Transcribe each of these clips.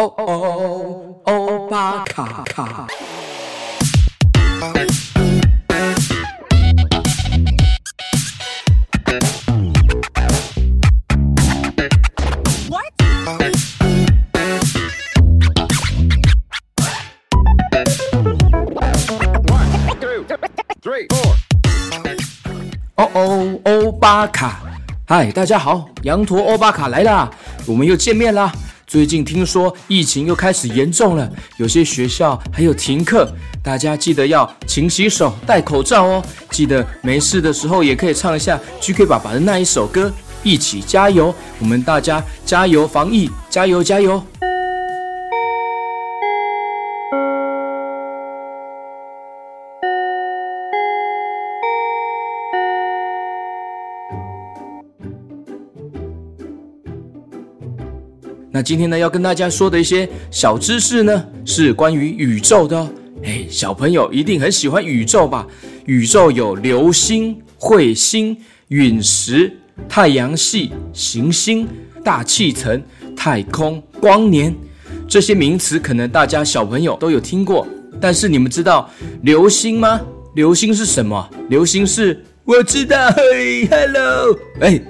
哦哦，欧巴卡卡。哦哦，欧巴卡。嗨，大家好，羊驼欧巴卡来啦，我们又见面啦。最近听说疫情又开始严重了，有些学校还有停课，大家记得要勤洗手、戴口罩哦。记得没事的时候也可以唱一下 GK 爸爸的那一首歌，一起加油！我们大家加油防疫，加油加油！那今天呢，要跟大家说的一些小知识呢，是关于宇宙的哦。哎，小朋友一定很喜欢宇宙吧？宇宙有流星、彗星、陨石、太阳系、行星、大气层、太空、光年这些名词，可能大家小朋友都有听过。但是你们知道流星吗？流星是什么？流星是，我知道。嘿，Hello，哎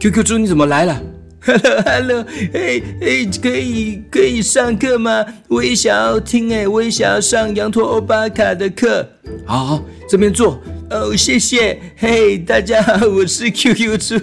，QQ 猪你怎么来了？Hello，Hello，哎哎，可以可以上课吗？我也想要听哎，我也想要上羊驼欧巴卡的课。好，好，这边坐。哦，谢谢。嘿，大家好，我是 QQ 猪。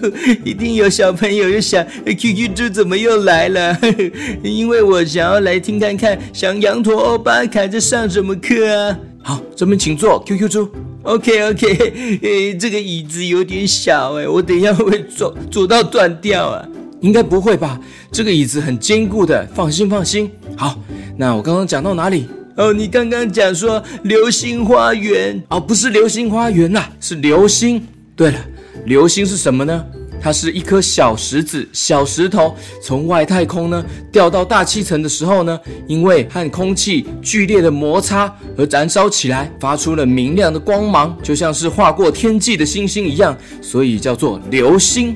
一定有小朋友又想，QQ 猪怎么又来了？因为我想要来听看看，想羊驼欧巴卡在上什么课啊？好，这边请坐，QQ 猪。OK OK，哎，这个椅子有点小哎，我等一下会坐坐到断掉啊。应该不会吧？这个椅子很坚固的，放心放心。好，那我刚刚讲到哪里？哦，你刚刚讲说流星花园哦，不是流星花园呐，是流星。对了，流星是什么呢？它是一颗小石子、小石头，从外太空呢掉到大气层的时候呢，因为和空气剧烈的摩擦而燃烧起来，发出了明亮的光芒，就像是划过天际的星星一样，所以叫做流星。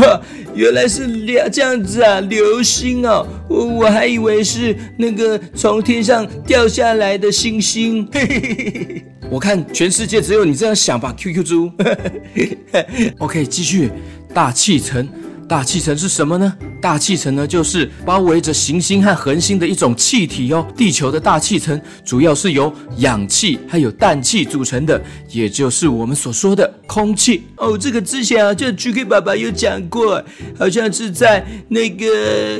哇，原来是这样子啊！流星哦，我我还以为是那个从天上掉下来的星星。嘿嘿嘿嘿，我看全世界只有你这样想吧，QQ 猪。OK，继续，大气层。大气层是什么呢？大气层呢，就是包围着行星和恒星的一种气体哦。地球的大气层主要是由氧气还有氮气组成的，也就是我们所说的空气哦。这个之前啊，就 GK 爸爸有讲过，好像是在那个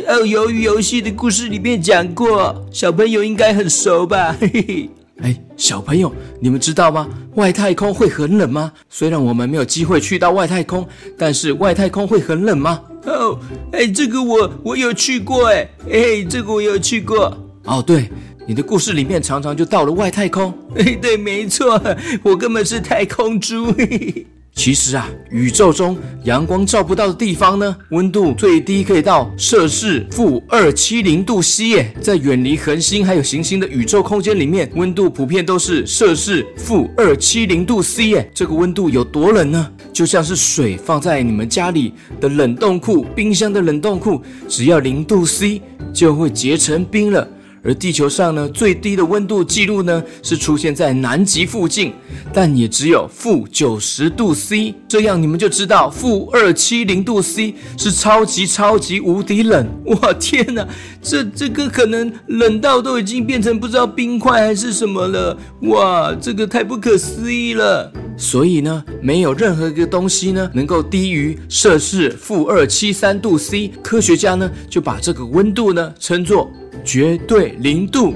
哦鱿鱼游戏的故事里面讲过，小朋友应该很熟吧？嘿嘿。哎，小朋友，你们知道吗？外太空会很冷吗？虽然我们没有机会去到外太空，但是外太空会很冷吗？哦，哎，这个我我有去过，哎，哎，这个我有去过。哦，对，你的故事里面常常就到了外太空。哎，对，没错，我根本是太空猪。嘿嘿。其实啊，宇宙中阳光照不到的地方呢，温度最低可以到摄氏负二七零度 C 耶。在远离恒星还有行星的宇宙空间里面，温度普遍都是摄氏负二七零度 C 耶。这个温度有多冷呢？就像是水放在你们家里的冷冻库、冰箱的冷冻库，只要零度 C 就会结成冰了。而地球上呢，最低的温度记录呢，是出现在南极附近，但也只有负九十度 C，这样你们就知道负二七零度 C 是超级超级无敌冷。哇，天哪，这这个可能冷到都已经变成不知道冰块还是什么了。哇，这个太不可思议了。所以呢，没有任何一个东西呢能够低于摄氏负二七三度 C，科学家呢就把这个温度呢称作。绝对零度，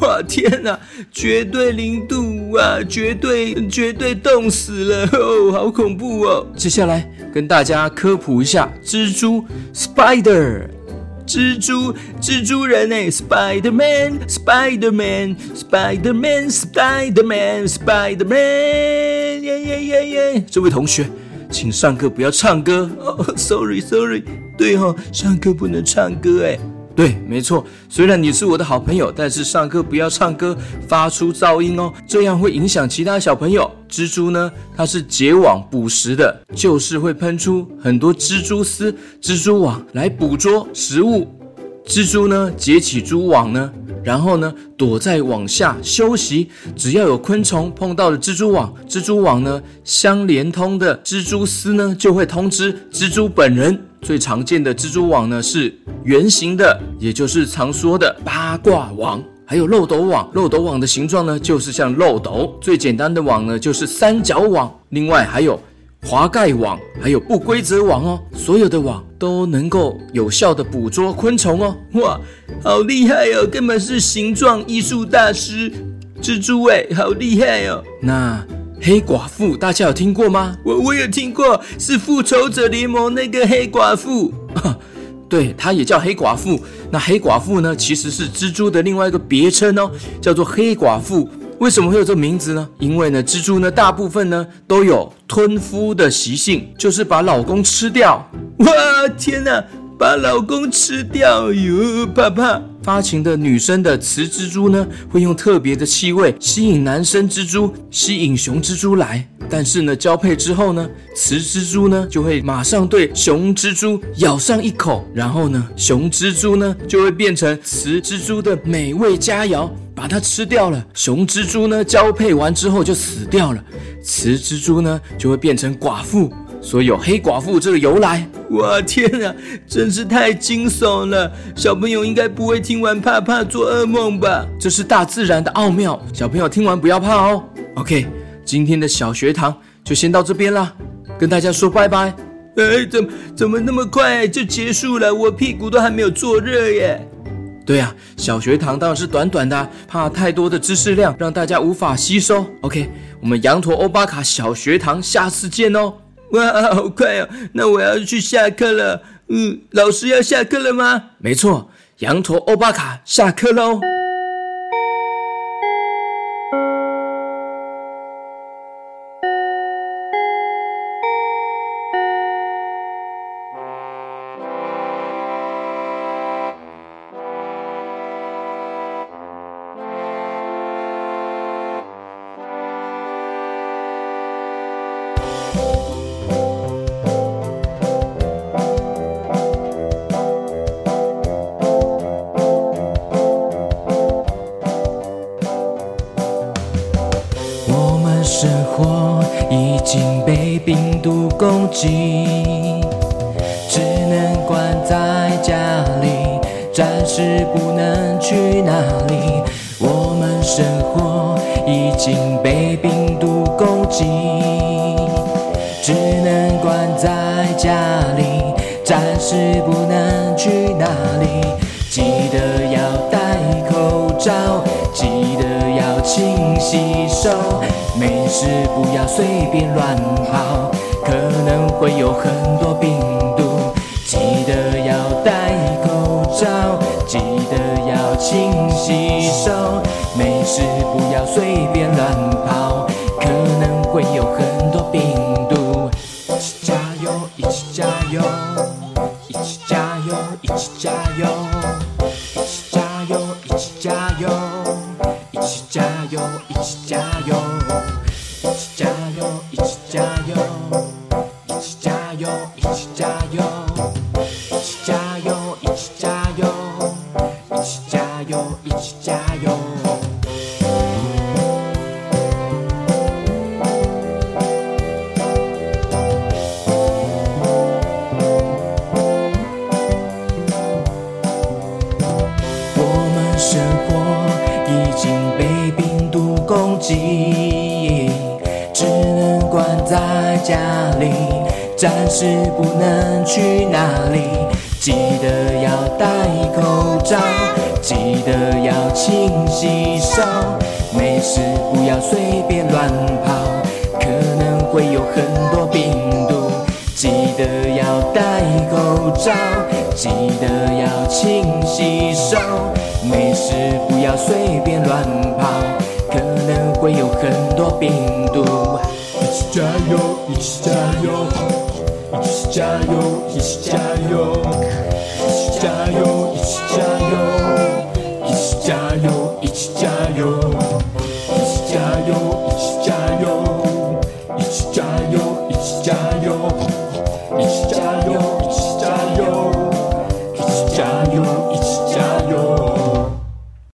哇天哪！绝对零度啊，绝对绝对冻死了哦，好恐怖哦！接下来跟大家科普一下蜘蛛 （Spider），蜘蛛蜘蛛人哎，Spider Man，Spider Man，Spider Man，Spider Man，Spider Man，耶耶耶耶！这位同学，请上课不要唱歌哦，Sorry Sorry，对哦，上课不能唱歌哎。对，没错。虽然你是我的好朋友，但是上课不要唱歌，发出噪音哦，这样会影响其他小朋友。蜘蛛呢，它是结网捕食的，就是会喷出很多蜘蛛丝、蜘蛛网来捕捉食物。蜘蛛呢结起蛛网呢，然后呢躲在网下休息。只要有昆虫碰到了蜘蛛网，蜘蛛网呢相连通的蜘蛛丝呢就会通知蜘蛛本人。最常见的蜘蛛网呢是圆形的，也就是常说的八卦网。还有漏斗网，漏斗网的形状呢就是像漏斗。最简单的网呢就是三角网。另外还有。滑盖网，还有不规则网哦，所有的网都能够有效地捕捉昆虫哦。哇，好厉害哦，根本是形状艺术大师，蜘蛛哎，好厉害哦。那黑寡妇大家有听过吗？我我有听过，是复仇者联盟那个黑寡妇，对，她也叫黑寡妇。那黑寡妇呢，其实是蜘蛛的另外一个别称哦，叫做黑寡妇。为什么会有这个名字呢？因为呢，蜘蛛呢，大部分呢都有吞夫的习性，就是把老公吃掉。哇，天哪，把老公吃掉哟，怕怕。发情的女生的雌蜘蛛呢，会用特别的气味吸引男生蜘蛛，吸引雄蜘蛛来。但是呢，交配之后呢，雌蜘蛛呢就会马上对雄蜘蛛咬上一口，然后呢，雄蜘蛛呢就会变成雌蜘蛛的美味佳肴。把它吃掉了。雄蜘蛛呢，交配完之后就死掉了，雌蜘蛛呢就会变成寡妇，所以有黑寡妇这个由来。哇，天啊，真是太惊悚了！小朋友应该不会听完怕怕做噩梦吧？这是大自然的奥妙，小朋友听完不要怕哦。OK，今天的小学堂就先到这边啦，跟大家说拜拜。哎，怎么怎么那么快就结束了？我屁股都还没有坐热耶。对呀、啊，小学堂当然是短短的、啊，怕太多的知识量让大家无法吸收。OK，我们羊驼欧巴卡小学堂下次见哦。哇，好快哦！那我要去下课了。嗯，老师要下课了吗？没错，羊驼欧巴卡下课喽。生活已经被病毒攻击，只能关在家里，暂时不能去哪里。我们生活已经被病毒攻击，只能关在家里，暂时不能去哪里。记得要戴口罩，记得要勤洗手。没事，不要随便乱跑，可能会有很多病毒。记得要戴口罩，记得要勤洗手。没事，不要随便乱跑，可能会有很多病毒。一起加油，一起加油，一起加油，一起加油，一起加油，一起加油，一起加油，一起加一起加油。我们生活已经被病毒攻击只能关在家里暂时不能去哪里。记得要戴口罩，记得要勤洗手，没事不要随便乱跑，可能会有很多病毒。记得要戴口罩，记得要勤洗手，没事不要随便乱跑，可能会有很多病毒。一起加油，一起加油。一起加油，一起加